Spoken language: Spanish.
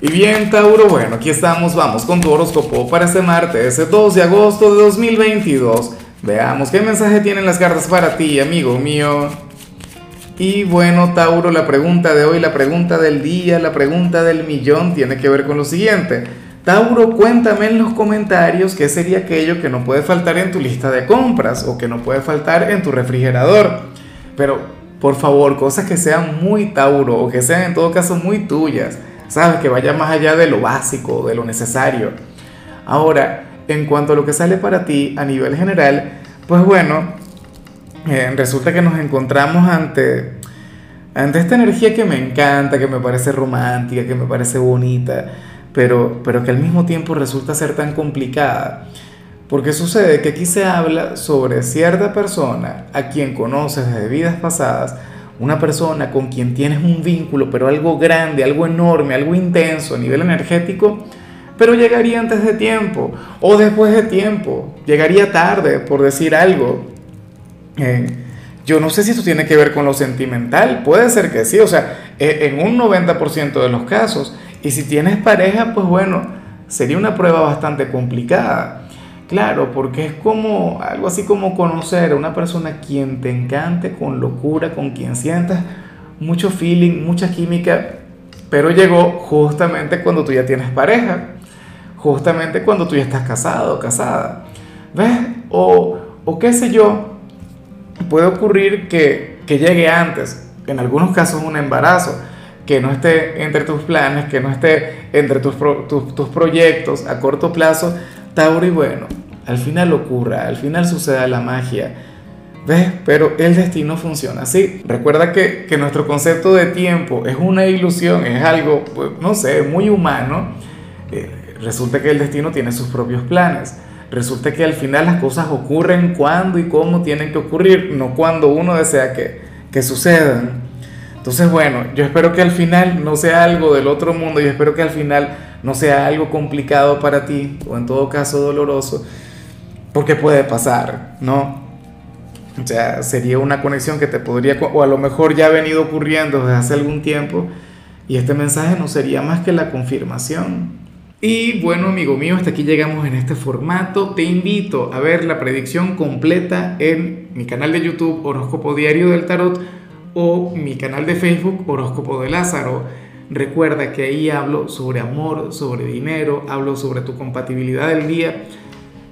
Y bien, Tauro, bueno, aquí estamos, vamos con tu horóscopo para este martes, 2 de agosto de 2022. Veamos qué mensaje tienen las cartas para ti, amigo mío. Y bueno, Tauro, la pregunta de hoy, la pregunta del día, la pregunta del millón tiene que ver con lo siguiente. Tauro, cuéntame en los comentarios qué sería aquello que no puede faltar en tu lista de compras o que no puede faltar en tu refrigerador. Pero, por favor, cosas que sean muy Tauro o que sean en todo caso muy tuyas ¿sabes? Que vaya más allá de lo básico, de lo necesario. Ahora, en cuanto a lo que sale para ti a nivel general, pues bueno, eh, resulta que nos encontramos ante, ante esta energía que me encanta, que me parece romántica, que me parece bonita, pero, pero que al mismo tiempo resulta ser tan complicada. Porque sucede que aquí se habla sobre cierta persona a quien conoces de vidas pasadas, una persona con quien tienes un vínculo, pero algo grande, algo enorme, algo intenso a nivel energético, pero llegaría antes de tiempo o después de tiempo, llegaría tarde, por decir algo. Eh, yo no sé si esto tiene que ver con lo sentimental, puede ser que sí, o sea, e, en un 90% de los casos. Y si tienes pareja, pues bueno, sería una prueba bastante complicada. Claro, porque es como algo así como conocer a una persona quien te encante con locura, con quien sientas mucho feeling, mucha química, pero llegó justamente cuando tú ya tienes pareja, justamente cuando tú ya estás casado o casada. ¿Ves? O, o qué sé yo, puede ocurrir que, que llegue antes, en algunos casos un embarazo, que no esté entre tus planes, que no esté entre tus, tus, tus proyectos a corto plazo, Tauro y bueno, al final ocurra, al final suceda la magia. ¿Ves? Pero el destino funciona así. Recuerda que, que, nuestro concepto de tiempo es una ilusión, es algo, pues, no sé, muy humano. Eh, resulta que el destino tiene sus propios planes. Resulta que al final las cosas ocurren cuando y cómo tienen que ocurrir, no cuando uno desea que, que sucedan. Entonces, bueno, yo espero que al final no sea algo del otro mundo, yo espero que al final no sea algo complicado para ti, o en todo caso doloroso, porque puede pasar, ¿no? O sea, sería una conexión que te podría, o a lo mejor ya ha venido ocurriendo desde hace algún tiempo, y este mensaje no sería más que la confirmación. Y bueno, amigo mío, hasta aquí llegamos en este formato. Te invito a ver la predicción completa en mi canal de YouTube Horóscopo Diario del Tarot o mi canal de Facebook Horóscopo de Lázaro. Recuerda que ahí hablo sobre amor, sobre dinero, hablo sobre tu compatibilidad del día